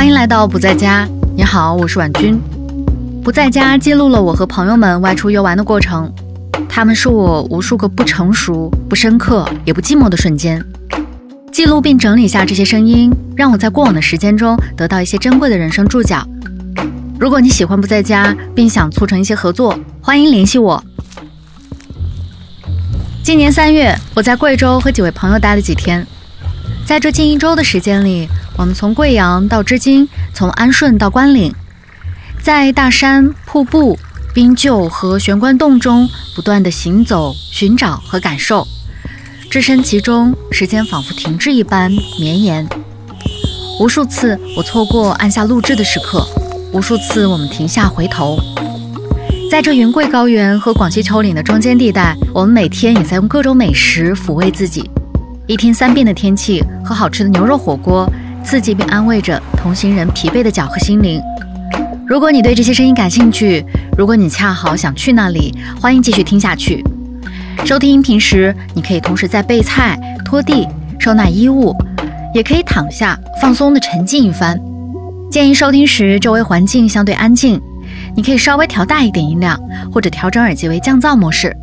欢迎来到不在家。你好，我是婉君。不在家记录了我和朋友们外出游玩的过程，他们是我无数个不成熟、不深刻也不寂寞的瞬间。记录并整理下这些声音，让我在过往的时间中得到一些珍贵的人生注脚。如果你喜欢不在家，并想促成一些合作，欢迎联系我。今年三月，我在贵州和几位朋友待了几天。在这近一周的时间里，我们从贵阳到织金，从安顺到关岭，在大山、瀑布、冰臼和玄关洞中不断的行走、寻找和感受，置身其中，时间仿佛停滞一般绵延。无数次我错过按下录制的时刻，无数次我们停下回头。在这云贵高原和广西丘陵的中间地带，我们每天也在用各种美食抚慰自己。一天三变的天气和好吃的牛肉火锅，刺激并安慰着同行人疲惫的脚和心灵。如果你对这些声音感兴趣，如果你恰好想去那里，欢迎继续听下去。收听音频时，你可以同时在备菜、拖地、收纳衣物，也可以躺下放松的沉浸一番。建议收听时周围环境相对安静，你可以稍微调大一点音量，或者调整耳机为降噪模式。